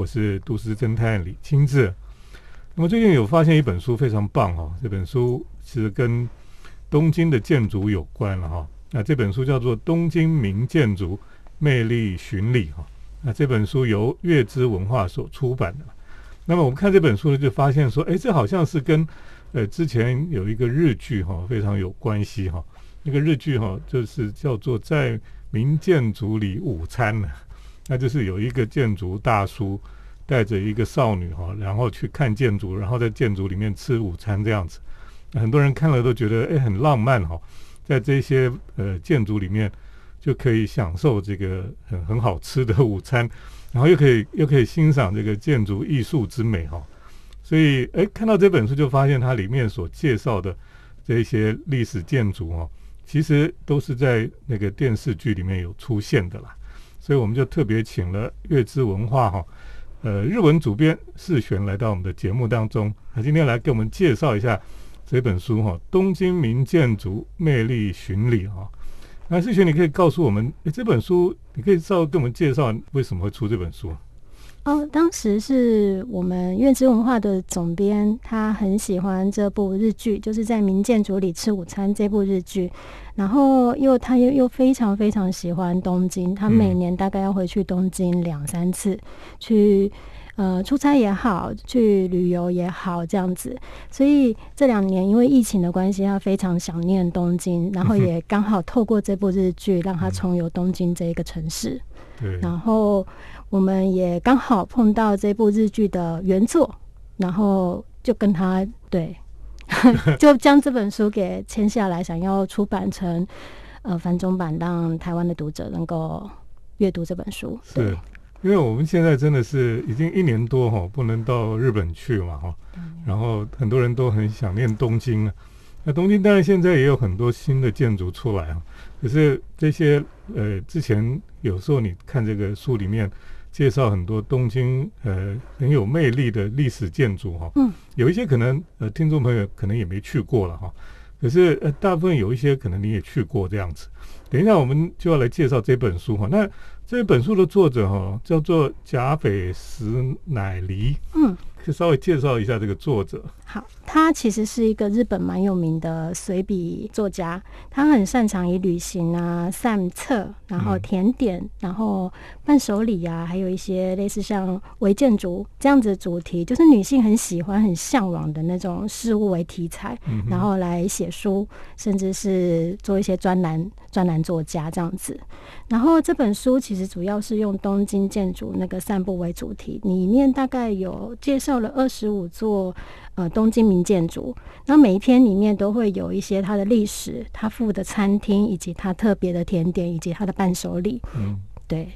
我是都市侦探李清志。那么最近有发现一本书非常棒哈，这本书其实跟东京的建筑有关了哈。那这本书叫做《东京名建筑魅力巡礼》哈。那这本书由月之文化所出版的。那么我们看这本书呢，就发现说，哎，这好像是跟呃之前有一个日剧哈非常有关系哈。那个日剧哈就是叫做在名建筑里午餐呢。那就是有一个建筑大叔带着一个少女哈，然后去看建筑，然后在建筑里面吃午餐这样子。很多人看了都觉得哎很浪漫哈，在这些呃建筑里面就可以享受这个很很好吃的午餐，然后又可以又可以欣赏这个建筑艺术之美哈。所以哎看到这本书就发现它里面所介绍的这些历史建筑哈，其实都是在那个电视剧里面有出现的啦。所以我们就特别请了月之文化哈，呃，日文主编世璇来到我们的节目当中，那今天来给我们介绍一下这本书哈，《东京名建筑魅力巡礼》哈。那世璇，你可以告诉我们，诶，这本书你可以稍微给我们介绍为什么会出这本书？哦，当时是我们月之文化的总编，他很喜欢这部日剧，就是在民建筑里吃午餐这部日剧。然后又他又又非常非常喜欢东京，他每年大概要回去东京两三次，去呃出差也好，去旅游也好这样子。所以这两年因为疫情的关系，他非常想念东京，然后也刚好透过这部日剧让他重游东京这一个城市。对，然后。我们也刚好碰到这部日剧的原作，然后就跟他对，就将这本书给签下来，想要出版成呃繁中版，让台湾的读者能够阅读这本书。是，因为我们现在真的是已经一年多哈，不能到日本去嘛哈，然后很多人都很想念东京啊。那东京当然现在也有很多新的建筑出来啊，可是这些呃之前有时候你看这个书里面。介绍很多东京呃很有魅力的历史建筑哈，嗯，有一些可能呃听众朋友可能也没去过了哈，可是呃大部分有一些可能你也去过这样子。等一下我们就要来介绍这本书哈，那这本书的作者哈叫做甲斐石乃梨，嗯。可以稍微介绍一下这个作者。好，他其实是一个日本蛮有名的随笔作家，他很擅长以旅行啊、散策，然后甜点，然后伴手礼啊，还有一些类似像微建筑这样子的主题，就是女性很喜欢、很向往的那种事物为题材，然后来写书，甚至是做一些专栏、专栏作家这样子。然后这本书其实主要是用东京建筑那个散步为主题，里面大概有介绍了二十五座呃东京名建筑，那每一篇里面都会有一些它的历史、它附的餐厅，以及它特别的甜点，以及它的伴手礼。嗯，对。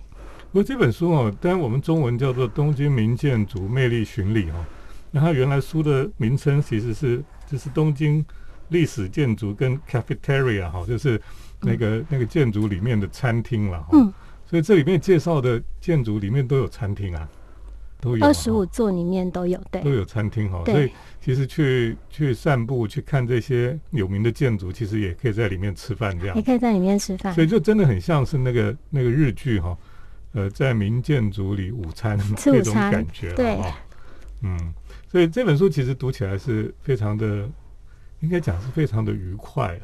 不过这本书哦，当然我们中文叫做《东京名建筑魅力巡礼》哦，那它原来书的名称其实是就是东京历史建筑跟 cafeteria 哈，就是。那个那个建筑里面的餐厅了，嗯，所以这里面介绍的建筑里面都有餐厅啊，都有二十五座里面都有，对，都有餐厅哈。所以其实去去散步去看这些有名的建筑，其实也可以在里面吃饭这样，也可以在里面吃饭。所以就真的很像是那个那个日剧哈，呃，在名建筑里午餐 那种感觉对，嗯，所以这本书其实读起来是非常的，应该讲是非常的愉快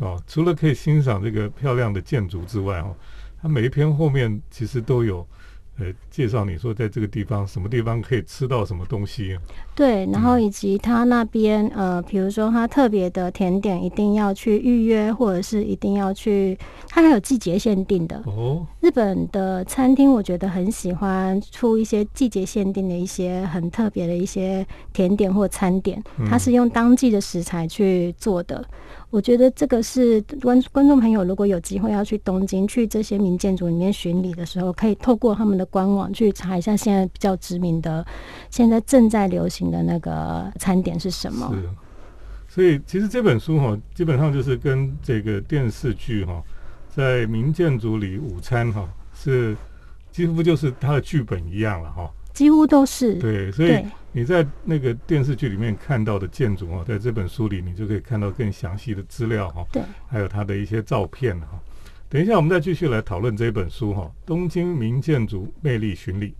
哦，除了可以欣赏这个漂亮的建筑之外，哦，它每一篇后面其实都有。呃，介绍你说在这个地方什么地方可以吃到什么东西？对，然后以及他那边呃，比如说他特别的甜点一定要去预约，或者是一定要去，他还有季节限定的哦。日本的餐厅我觉得很喜欢出一些季节限定的一些很特别的一些甜点或餐点，它是用当季的食材去做的。我觉得这个是观观众朋友如果有机会要去东京去这些名建筑里面巡礼的时候，可以透过他们的官网去查一下现在比较知名的、现在正在流行的那个餐点是什么。是，所以其实这本书哈，基本上就是跟这个电视剧哈，在名建筑里午餐哈，是几乎就是它的剧本一样了哈。几乎都是对，所以你在那个电视剧里面看到的建筑哦，在这本书里你就可以看到更详细的资料哈，对，还有它的一些照片哈。等一下我们再继续来讨论这本书哈，《东京名建筑魅力巡礼》。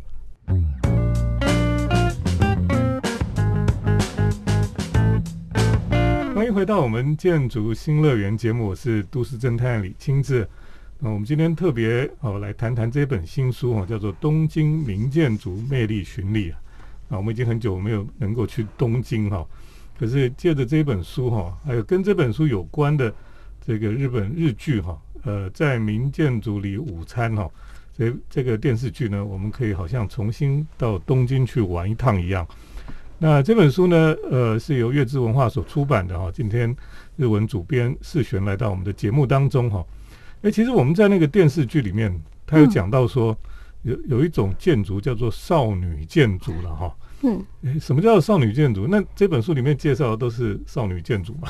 欢迎回到我们建筑新乐园节目，我是都市侦探李清志。那我们今天特别哦来谈谈这本新书哈，叫做《东京名建筑魅力巡礼》啊。啊，我们已经很久没有能够去东京哈，可是借着这本书哈，还有跟这本书有关的这个日本日剧哈，呃，在民建筑里午餐哈，这这个电视剧呢，我们可以好像重新到东京去玩一趟一样。那这本书呢，呃，是由月之文化所出版的哈。今天日文主编世璇来到我们的节目当中哈。哎，其实我们在那个电视剧里面，他有讲到说，有有一种建筑叫做少女建筑了哈。嗯。哎，什么叫少女建筑？那这本书里面介绍的都是少女建筑吗？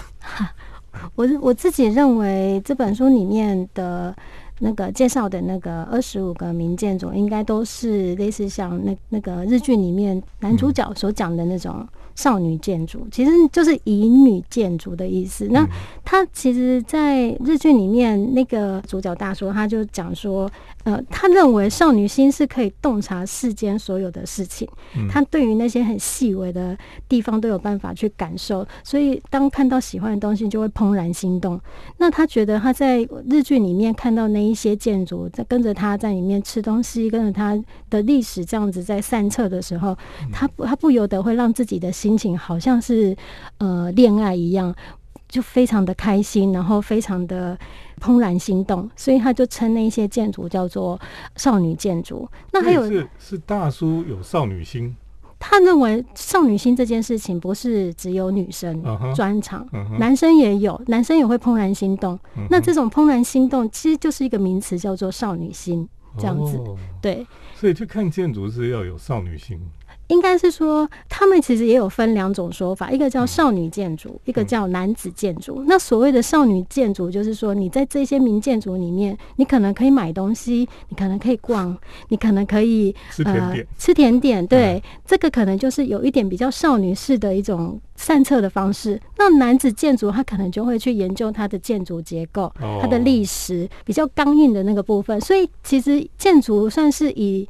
我我自己认为这本书里面的。那个介绍的那个二十五个名建筑，应该都是类似像那那个日剧里面男主角所讲的那种。少女建筑其实就是乙女建筑的意思。那他其实，在日剧里面，那个主角大叔他就讲说，呃，他认为少女心是可以洞察世间所有的事情，他对于那些很细微的地方都有办法去感受，所以当看到喜欢的东西，就会怦然心动。那他觉得他在日剧里面看到那一些建筑，在跟着他在里面吃东西，跟着他的历史这样子在散策的时候，他他不由得会让自己的。心情好像是呃恋爱一样，就非常的开心，然后非常的怦然心动，所以他就称那些建筑叫做少女建筑。那还有是是大叔有少女心，他认为少女心这件事情不是只有女生专长，男生也有，男生也会怦然心动。那这种怦然心动其实就是一个名词，叫做少女心，这样子对。所以去看建筑是要有少女心。应该是说，他们其实也有分两种说法，一个叫少女建筑，一个叫男子建筑。那所谓的少女建筑，就是说你在这些名建筑里面，你可能可以买东西，你可能可以逛，你可能可以吃甜点。吃甜点，对，这个可能就是有一点比较少女式的一种散策的方式。那男子建筑，他可能就会去研究它的建筑结构、它的历史，比较刚硬的那个部分。所以其实建筑算是以。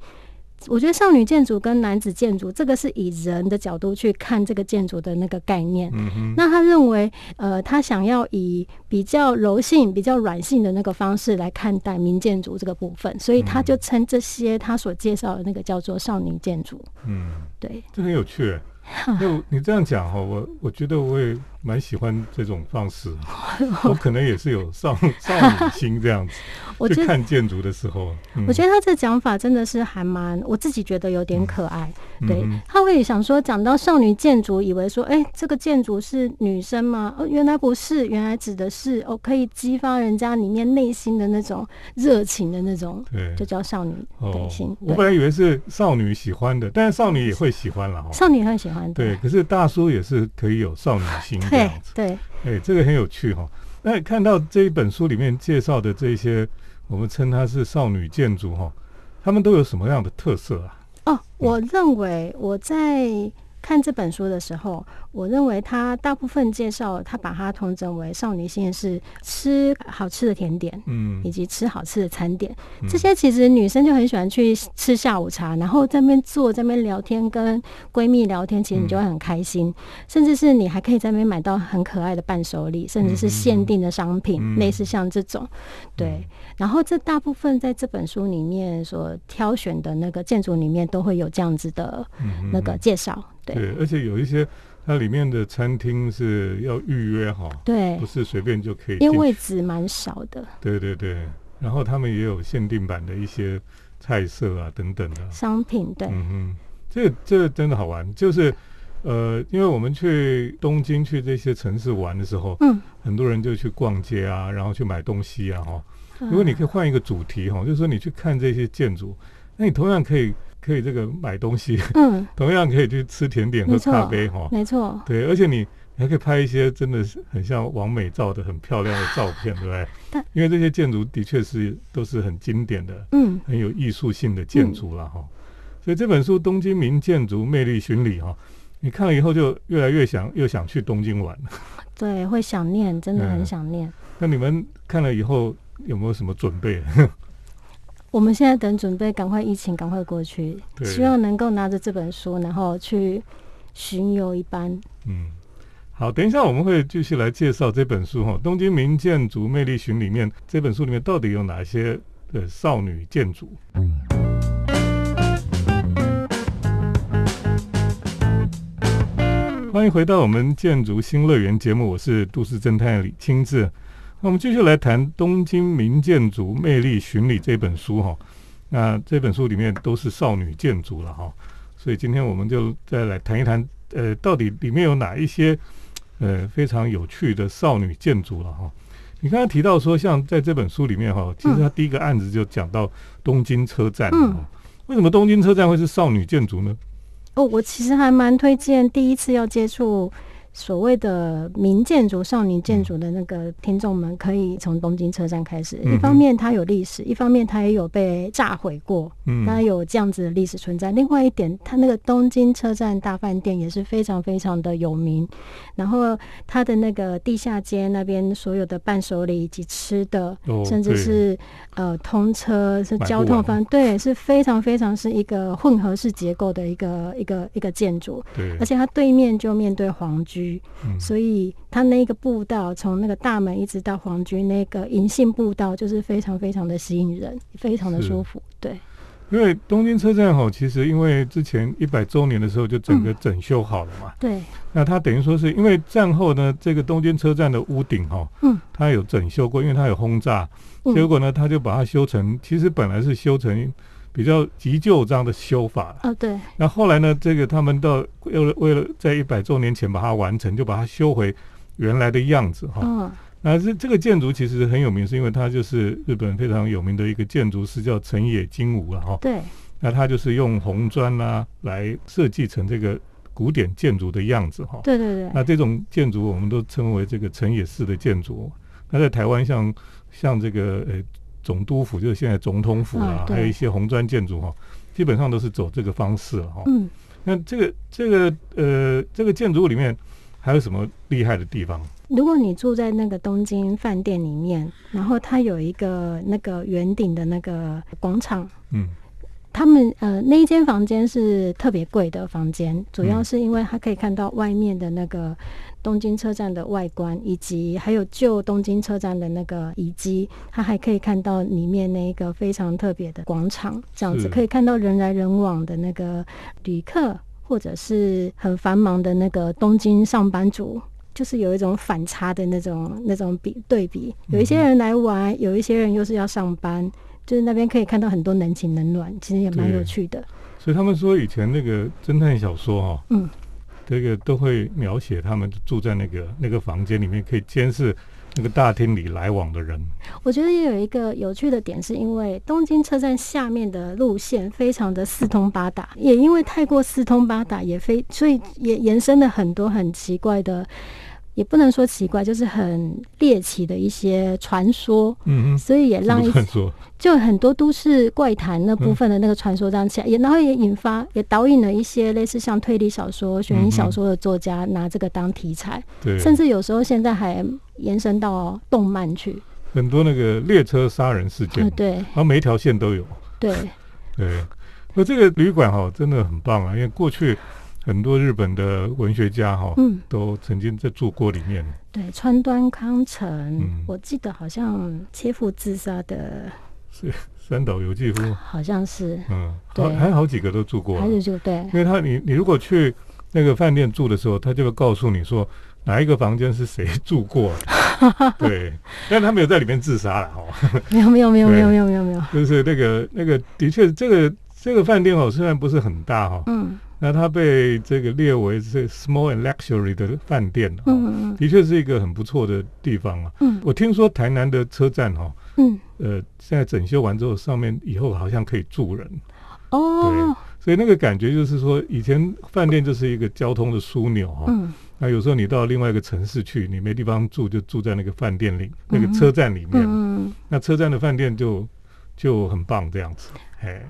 我觉得少女建筑跟男子建筑，这个是以人的角度去看这个建筑的那个概念。嗯那他认为，呃，他想要以比较柔性、比较软性的那个方式来看待民建筑这个部分，所以他就称这些他所介绍的那个叫做少女建筑。嗯，对，这很有趣。就你这样讲哈，我我觉得我也蛮喜欢这种方式。我可能也是有少 少女心这样子。我去看建筑的时候，我觉得他这讲法真的是还蛮，我自己觉得有点可爱。对他会想说，讲到少女建筑，以为说，哎，这个建筑是女生吗？哦，原来不是，原来指的是哦，可以激发人家里面内心的那种热情的那种，对，就叫少女心。我本来以为是少女喜欢的，但是少女也会喜欢了哈。少女会喜欢，对。可是大叔也是可以有少女心这样子，对。哎，这个很有趣哈。那看到这一本书里面介绍的这些。我们称它是少女建筑哈，他们都有什么样的特色啊？哦，我认为我在。看这本书的时候，我认为他大部分介绍，他把它统整为少女心是吃好吃的甜点，嗯，以及吃好吃的餐点。这些其实女生就很喜欢去吃下午茶，然后在那边坐，在那边聊天，跟闺蜜聊天，其实你就会很开心。甚至是你还可以在那边买到很可爱的伴手礼，甚至是限定的商品，类似像这种。对，然后这大部分在这本书里面所挑选的那个建筑里面，都会有这样子的那个介绍。对，而且有一些它里面的餐厅是要预约哈，对，不是随便就可以，因为位置蛮少的。对对对，然后他们也有限定版的一些菜色啊等等的商品。对，嗯嗯，这这真的好玩，就是呃，因为我们去东京去这些城市玩的时候，嗯，很多人就去逛街啊，然后去买东西啊哈。如果你可以换一个主题哈，就是说你去看这些建筑，那你同样可以。可以这个买东西，嗯，同样可以去吃甜点、喝咖啡，哈，没错，对，而且你还可以拍一些真的是很像王美照的很漂亮的照片，对不对？因为这些建筑的确是都是很经典的，嗯，很有艺术性的建筑了，哈。所以这本书《东京名建筑魅力巡礼》哈，你看了以后就越来越想又想去东京玩。对，会想念，真的很想念。那你们看了以后有没有什么准备？我们现在等准备，赶快疫情赶快过去，希望能够拿着这本书，然后去巡游一般。嗯，好，等一下我们会继续来介绍这本书哈，《东京名建筑魅力巡》里面这本书里面到底有哪些的少女建筑？欢迎回到我们建筑新乐园节目，我是都市侦探李清志。那我们继续来谈《东京名建筑魅力巡礼》这本书哈。那这本书里面都是少女建筑了哈，所以今天我们就再来谈一谈，呃，到底里面有哪一些呃非常有趣的少女建筑了哈。你刚刚提到说，像在这本书里面哈，其实他第一个案子就讲到东京车站。嗯。为什么东京车站会是少女建筑呢？哦，我其实还蛮推荐第一次要接触。所谓的民建筑、少女建筑的那个听众们，可以从东京车站开始。一方面它有历史，一方面它也有被炸毁过，它有这样子的历史存在。另外一点，它那个东京车站大饭店也是非常非常的有名。然后它的那个地下街那边所有的伴手礼以及吃的，甚至是呃通车是交通方对，是非常非常是一个混合式结构的一个一个一个建筑。对，而且它对面就面对皇居。所以它那个步道从那个大门一直到皇居那个银杏步道，就是非常非常的吸引人，非常的舒服。对，因为东京车站吼，其实因为之前一百周年的时候就整个整修好了嘛。对。那它等于说是因为战后呢，这个东京车站的屋顶哈，嗯，它有整修过，因为它有轰炸，结果呢，他就把它修成，其实本来是修成。比较急救这样的修法哦，对。那后来呢？这个他们到为了为了在一百周年前把它完成，就把它修回原来的样子哈。嗯。那这这个建筑其实很有名，是因为它就是日本非常有名的一个建筑师，叫成野金吾了哈。对。那他就是用红砖啊来设计成这个古典建筑的样子哈。对对对。那这种建筑我们都称为这个成野式的建筑。那在台湾像像这个呃。总督府就是现在总统府啊，还有一些红砖建筑哈，基本上都是走这个方式哈。嗯，那这个这个呃，这个建筑物里面还有什么厉害的地方？如果你住在那个东京饭店里面，然后它有一个那个圆顶的那个广场，嗯，他们呃那一间房间是特别贵的房间，主要是。因为它可以看到外面的那个。东京车站的外观，以及还有旧东京车站的那个遗迹，它还可以看到里面那个非常特别的广场，这样子可以看到人来人往的那个旅客，或者是。很繁忙的那个东京上班族，就是。有一种反差的那种那种比对比，有一些人来玩，有一些人又是。要上班，就是那边可以看到很多冷情冷暖，其实也蛮有趣的。所以他们说以前那个侦探小说哈，嗯。这个都会描写他们住在那个那个房间里面，可以监视那个大厅里来往的人。我觉得也有一个有趣的点，是因为东京车站下面的路线非常的四通八达，也因为太过四通八达，也非所以也延伸了很多很奇怪的。也不能说奇怪，就是很猎奇的一些传说，嗯嗯，所以也让一就很多都市怪谈那部分的那个传说这样起来，也然后也引发也导引了一些类似像推理小说、悬疑小说的作家拿这个当题材，对，甚至有时候现在还延伸到动漫去，很多那个列车杀人事件，对，然后每一条线都有，对对，那这个旅馆哈真的很棒啊，因为过去。很多日本的文学家哈，嗯，都曾经在住过里面。对，川端康成，我记得好像切腹自杀的，是三岛由纪夫，好像是，嗯，对，还有好几个都住过，还是就对，因为他你你如果去那个饭店住的时候，他就会告诉你说哪一个房间是谁住过，对，但他没有在里面自杀了哈，没有没有没有没有没有没有。没有，就是那个那个的确这个这个饭店哦，虽然不是很大哈，嗯。那它被这个列为是 small and luxury 的饭店，嗯的确是一个很不错的地方啊。嗯，我听说台南的车站哈，嗯，呃，现在整修完之后，上面以后好像可以住人。哦，对，所以那个感觉就是说，以前饭店就是一个交通的枢纽哈。嗯，那有时候你到另外一个城市去，你没地方住，就住在那个饭店里，那个车站里面。嗯，那车站的饭店就就很棒这样子，哎。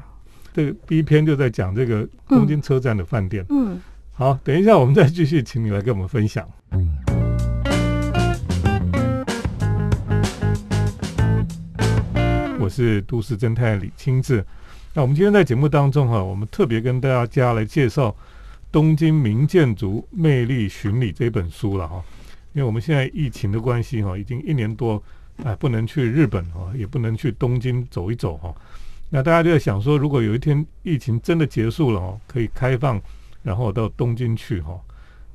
这个第一篇就在讲这个东京车站的饭店。嗯，好，等一下我们再继续，请你来跟我们分享。我是都市侦探李清志。那我们今天在节目当中哈，我们特别跟大家来介绍东京名建筑魅力巡礼》这本书了哈。因为我们现在疫情的关系哈，已经一年多，哎，不能去日本哈，也不能去东京走一走哈。那大家就在想说，如果有一天疫情真的结束了哦，可以开放，然后到东京去哈，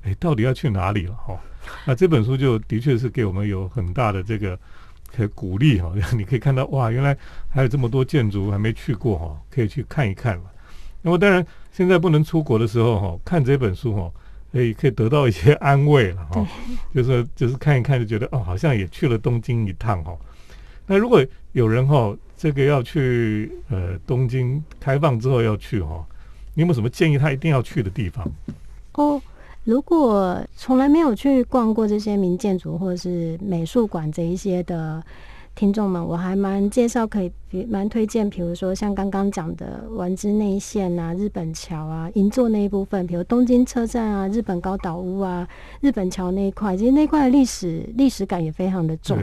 哎，到底要去哪里了哈？那这本书就的确是给我们有很大的这个可鼓励哈。你可以看到哇，原来还有这么多建筑还没去过哈，可以去看一看了。那么当然，现在不能出国的时候哈，看这本书哈，可以可以得到一些安慰了哈。就是就是看一看就觉得哦，好像也去了东京一趟哈。那如果有人哈。这个要去呃东京开放之后要去哈，你有没有什么建议他一定要去的地方？哦，如果从来没有去逛过这些名建筑或者是美术馆这一些的。听众们，我还蛮介绍可以，蛮推荐，比如说像刚刚讲的丸之内线啊、日本桥啊、银座那一部分，比如东京车站啊、日本高岛屋啊、日本桥那一块，其实那块历史历史感也非常的重。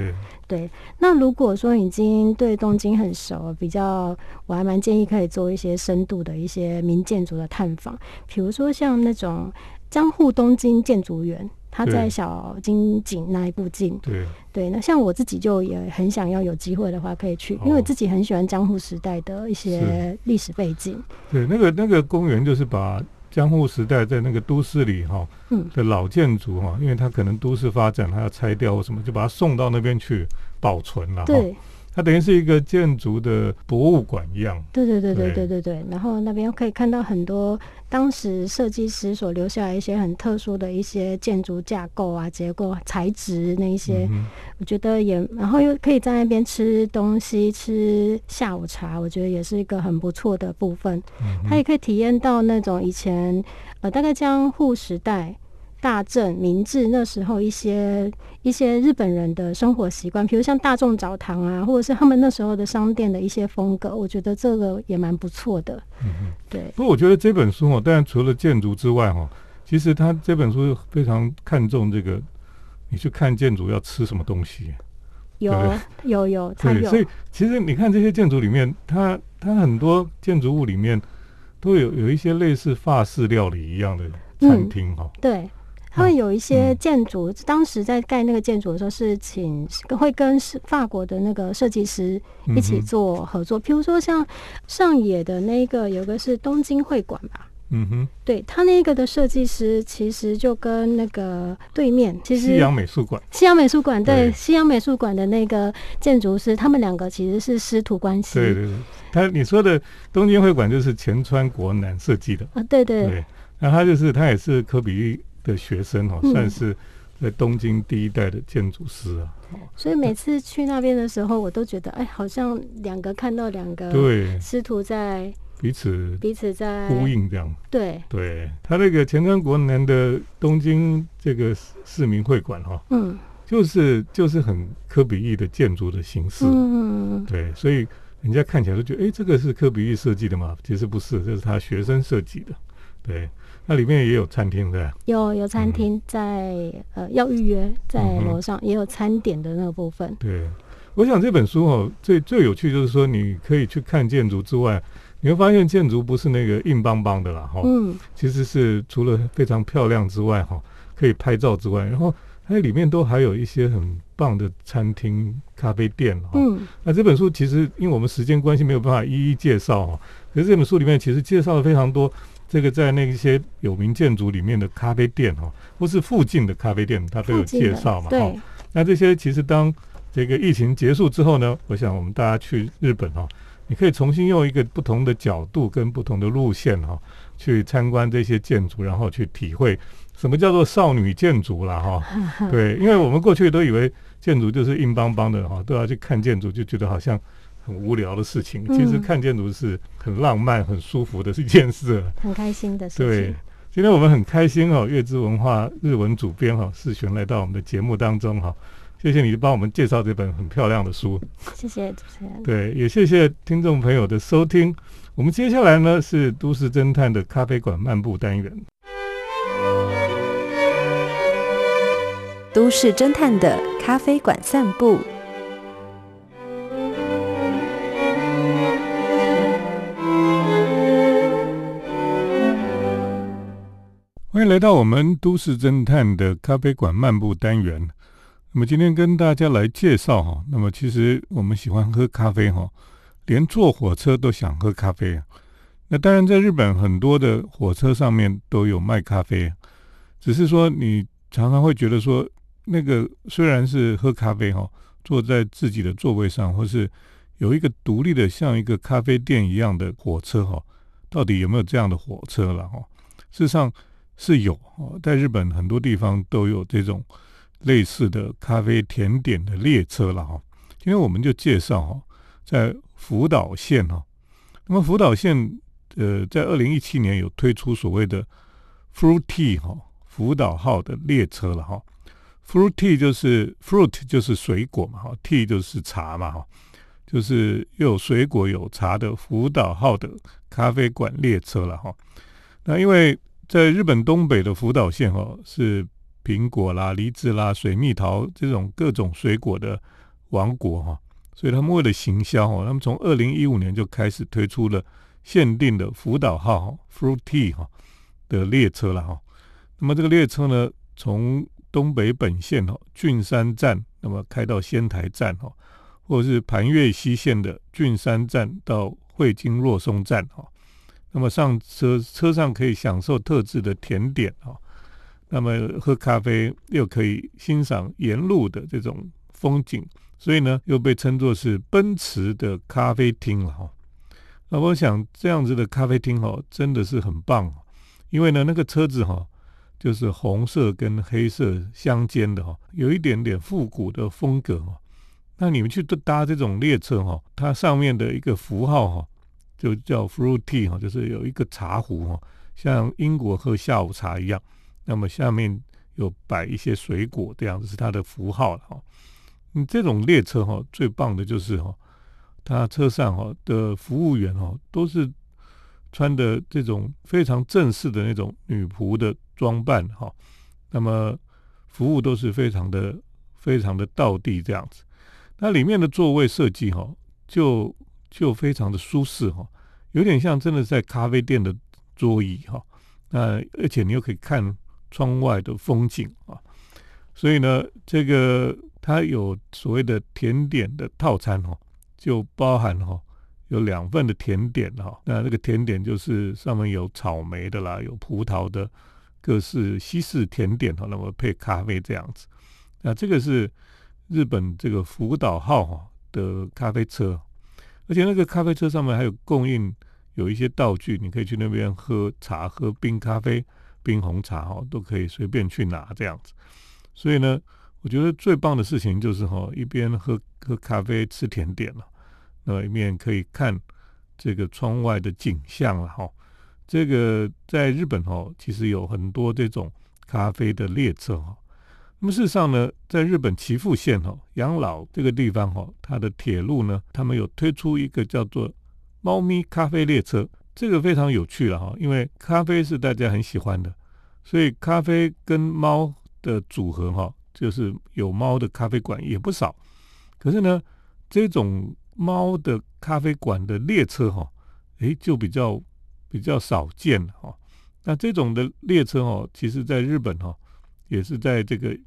对，那如果说已经对东京很熟，比较我还蛮建议可以做一些深度的一些民建筑的探访，比如说像那种江户东京建筑园。他在小金井那一部近，对对，那像我自己就也很想要有机会的话可以去，因为自己很喜欢江户时代的一些历史背景。对，那个那个公园就是把江户时代在那个都市里哈的老建筑哈，因为它可能都市发展，它要拆掉或什么，就把它送到那边去保存了。对。它等于是一个建筑的博物馆一样。对对对对对对对。然后那边可以看到很多当时设计师所留下来一些很特殊的一些建筑架构啊、结构、材质那一些，我觉得也，然后又可以在那边吃东西、吃下午茶，我觉得也是一个很不错的部分。它也可以体验到那种以前呃，大概江户时代。大正、明治那时候一些一些日本人的生活习惯，比如像大众澡堂啊，或者是他们那时候的商店的一些风格，我觉得这个也蛮不错的。嗯对。不过我觉得这本书哦，当然除了建筑之外哈，其实他这本书非常看重这个，你去看建筑要吃什么东西。有有有，对，所以其实你看这些建筑里面，它它很多建筑物里面都有有一些类似法式料理一样的餐厅哈。对。他们有一些建筑，当时在盖那个建筑的时候，是请会跟是法国的那个设计师一起做合作。譬如说，像上野的那个，有个是东京会馆吧？嗯哼，对他那个的设计师，其实就跟那个对面，其实西洋美术馆，西洋美术馆对西洋美术馆的那个建筑师，他们两个其实是师徒关系。对对对，他你说的东京会馆就是前川国男设计的啊，对对对，那他就是他也是科比。的学生哦，算是在东京第一代的建筑师啊。所以每次去那边的时候，我都觉得，哎，好像两个看到两个对师徒在彼此彼此在呼应这样。对，对他那个前川国男的东京这个市民会馆哈，嗯，就是就是很科比意的建筑的形式，嗯，对，所以人家看起来都觉得，哎，这个是科比意设计的嘛？其实不是，这是他学生设计的，对。那里面也有餐厅的有有餐厅在呃要预约在楼上也有餐点的那个部分。对，我想这本书哦最最有趣就是说你可以去看建筑之外，你会发现建筑不是那个硬邦邦的啦哈，嗯，其实是除了非常漂亮之外哈，可以拍照之外，然后它里面都还有一些很棒的餐厅、咖啡店哈。嗯，那这本书其实因为我们时间关系没有办法一一介绍哈，可是这本书里面其实介绍了非常多。这个在那一些有名建筑里面的咖啡店哈，或是附近的咖啡店，它都有介绍嘛哈。那这些其实当这个疫情结束之后呢，我想我们大家去日本哈，你可以重新用一个不同的角度跟不同的路线哈，去参观这些建筑，然后去体会什么叫做少女建筑了哈。对，因为我们过去都以为建筑就是硬邦邦的哈，都要去看建筑就觉得好像。很无聊的事情，其实看建筑是很浪漫、很舒服的一件事，很开心的事情。对，今天我们很开心哦，月之文化日文主编哈世璇来到我们的节目当中哈，谢谢你帮我们介绍这本很漂亮的书，谢谢主持人。对，也谢谢听众朋友的收听。我们接下来呢是都市侦探的咖啡馆漫步单元，都市侦探的咖啡馆散步。欢迎来到我们都市侦探的咖啡馆漫步单元。那么今天跟大家来介绍哈，那么其实我们喜欢喝咖啡哈，连坐火车都想喝咖啡。那当然，在日本很多的火车上面都有卖咖啡，只是说你常常会觉得说，那个虽然是喝咖啡哈，坐在自己的座位上，或是有一个独立的像一个咖啡店一样的火车哈，到底有没有这样的火车了哈？事实上。是有哦，在日本很多地方都有这种类似的咖啡甜点的列车了哈。今天我们就介绍哈，在福岛县哈，那么福岛县呃，在二零一七年有推出所谓的 “fruit” 哈福岛号的列车了哈。“fruit” 就是 fruit 就是水果嘛哈，tea 就是茶嘛哈，就是又有水果有茶的福岛号的咖啡馆列车了哈。那因为在日本东北的福岛县，哈是苹果啦、梨子啦、水蜜桃这种各种水果的王国，哈，所以他们为了行销，哦，他们从二零一五年就开始推出了限定的福岛号 （Fruity） 哈的列车了，哈。那么这个列车呢，从东北本线哈郡山站，那么开到仙台站，哈，或者是盘越西线的郡山站到会津若松站，哈。那么上车车上可以享受特制的甜点啊，那么喝咖啡又可以欣赏沿路的这种风景，所以呢又被称作是奔驰的咖啡厅了哈。那我想这样子的咖啡厅哈真的是很棒，因为呢那个车子哈就是红色跟黑色相间的哈，有一点点复古的风格哈。那你们去搭这种列车哈，它上面的一个符号哈。就叫 fruit tea 哈，就是有一个茶壶哈，像英国喝下午茶一样。那么下面有摆一些水果这样子，是它的符号了哈。你这种列车哈，最棒的就是哈，它车上哈的服务员哈，都是穿的这种非常正式的那种女仆的装扮哈。那么服务都是非常的非常的道地这样子。那里面的座位设计哈，就就非常的舒适哈，有点像真的在咖啡店的桌椅哈。那而且你又可以看窗外的风景啊，所以呢，这个它有所谓的甜点的套餐哈，就包含哈有两份的甜点哈。那那个甜点就是上面有草莓的啦，有葡萄的各式西式甜点哈，那么配咖啡这样子。那这个是日本这个福岛号哈的咖啡车。而且那个咖啡车上面还有供应有一些道具，你可以去那边喝茶、喝冰咖啡、冰红茶哈，都可以随便去拿这样子。所以呢，我觉得最棒的事情就是哈，一边喝喝咖啡、吃甜点了，那一面可以看这个窗外的景象了哈。这个在日本哈，其实有很多这种咖啡的列车哈。那么事实上呢，在日本岐阜县哈养老这个地方哈，它的铁路呢，他们有推出一个叫做“猫咪咖啡列车”，这个非常有趣了哈，因为咖啡是大家很喜欢的，所以咖啡跟猫的组合哈，就是有猫的咖啡馆也不少。可是呢，这种猫的咖啡馆的列车哈，诶，就比较比较少见了哈。那这种的列车哦，其实在日本哈，也是在这个。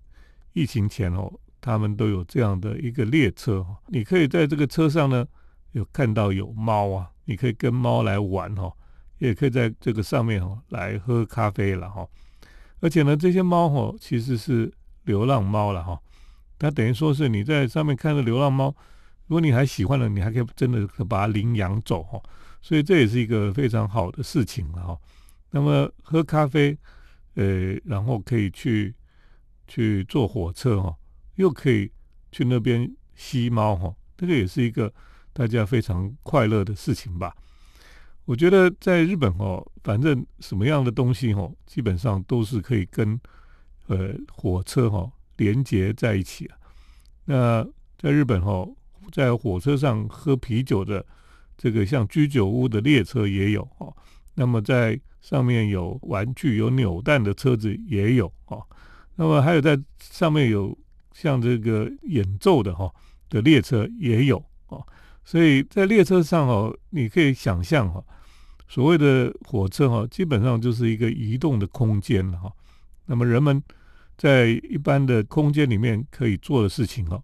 疫情前哦，他们都有这样的一个列车，你可以在这个车上呢，有看到有猫啊，你可以跟猫来玩哦，也可以在这个上面哦来喝咖啡了哈。而且呢，这些猫哦其实是流浪猫了哈，它等于说是你在上面看到流浪猫，如果你还喜欢了，你还可以真的把它领养走哈，所以这也是一个非常好的事情了哈。那么喝咖啡，呃，然后可以去。去坐火车哈，又可以去那边吸猫哈，这个也是一个大家非常快乐的事情吧。我觉得在日本哦，反正什么样的东西哦，基本上都是可以跟呃火车哈连接在一起啊。那在日本哈，在火车上喝啤酒的这个像居酒屋的列车也有哦。那么在上面有玩具、有扭蛋的车子也有哦。那么还有在上面有像这个演奏的哈的列车也有哦，所以在列车上哦，你可以想象哈，所谓的火车哈，基本上就是一个移动的空间了哈。那么人们在一般的空间里面可以做的事情哈，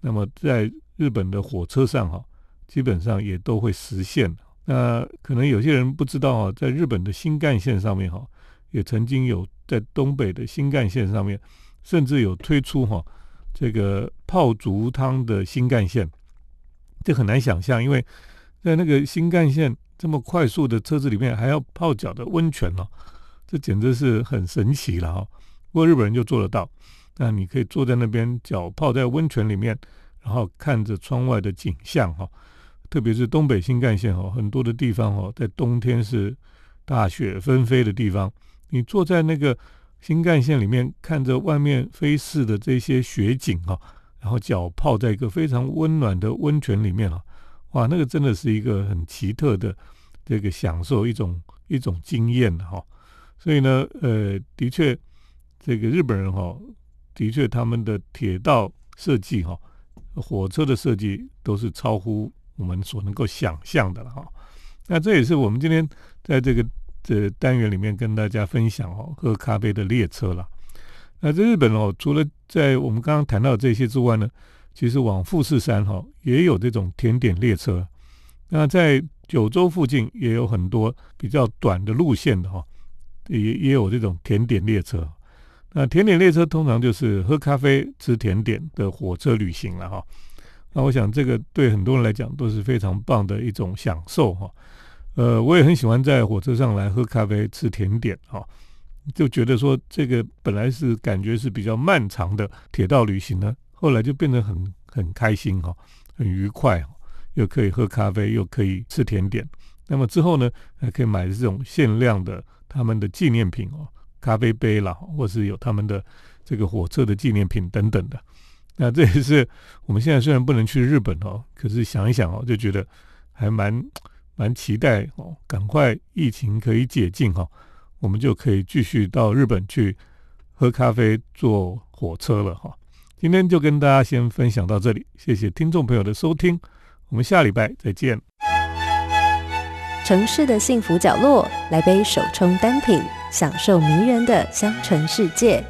那么在日本的火车上哈，基本上也都会实现。那可能有些人不知道啊，在日本的新干线上面哈，也曾经有在东北的新干线上面，甚至有推出哈这个泡足汤的新干线，这很难想象，因为在那个新干线这么快速的车子里面还要泡脚的温泉哦，这简直是很神奇了哈。不过日本人就做得到，那你可以坐在那边，脚泡在温泉里面，然后看着窗外的景象哈。特别是东北新干线哦，很多的地方哦，在冬天是大雪纷飞的地方，你坐在那个新干线里面，看着外面飞逝的这些雪景哦，然后脚泡在一个非常温暖的温泉里面了，哇，那个真的是一个很奇特的这个享受，一种一种经验哈。所以呢，呃，的确，这个日本人哈，的确他们的铁道设计哈，火车的设计都是超乎。我们所能够想象的了哈，那这也是我们今天在这个这单元里面跟大家分享哦，喝咖啡的列车了。那在日本哦，除了在我们刚刚谈到这些之外呢，其实往富士山哈也有这种甜点列车。那在九州附近也有很多比较短的路线的哈，也也有这种甜点列车。那甜点列车通常就是喝咖啡吃甜点的火车旅行了哈。那我想，这个对很多人来讲都是非常棒的一种享受哈。呃，我也很喜欢在火车上来喝咖啡、吃甜点哈，就觉得说这个本来是感觉是比较漫长的铁道旅行呢，后来就变得很很开心哈，很愉快，又可以喝咖啡，又可以吃甜点。那么之后呢，还可以买这种限量的他们的纪念品哦，咖啡杯啦，或是有他们的这个火车的纪念品等等的。那这也是我们现在虽然不能去日本哦，可是想一想哦，就觉得还蛮蛮期待哦，赶快疫情可以解禁哈，我们就可以继续到日本去喝咖啡、坐火车了哈。今天就跟大家先分享到这里，谢谢听众朋友的收听，我们下礼拜再见。城市的幸福角落，来杯手冲单品，享受迷人的香醇世界。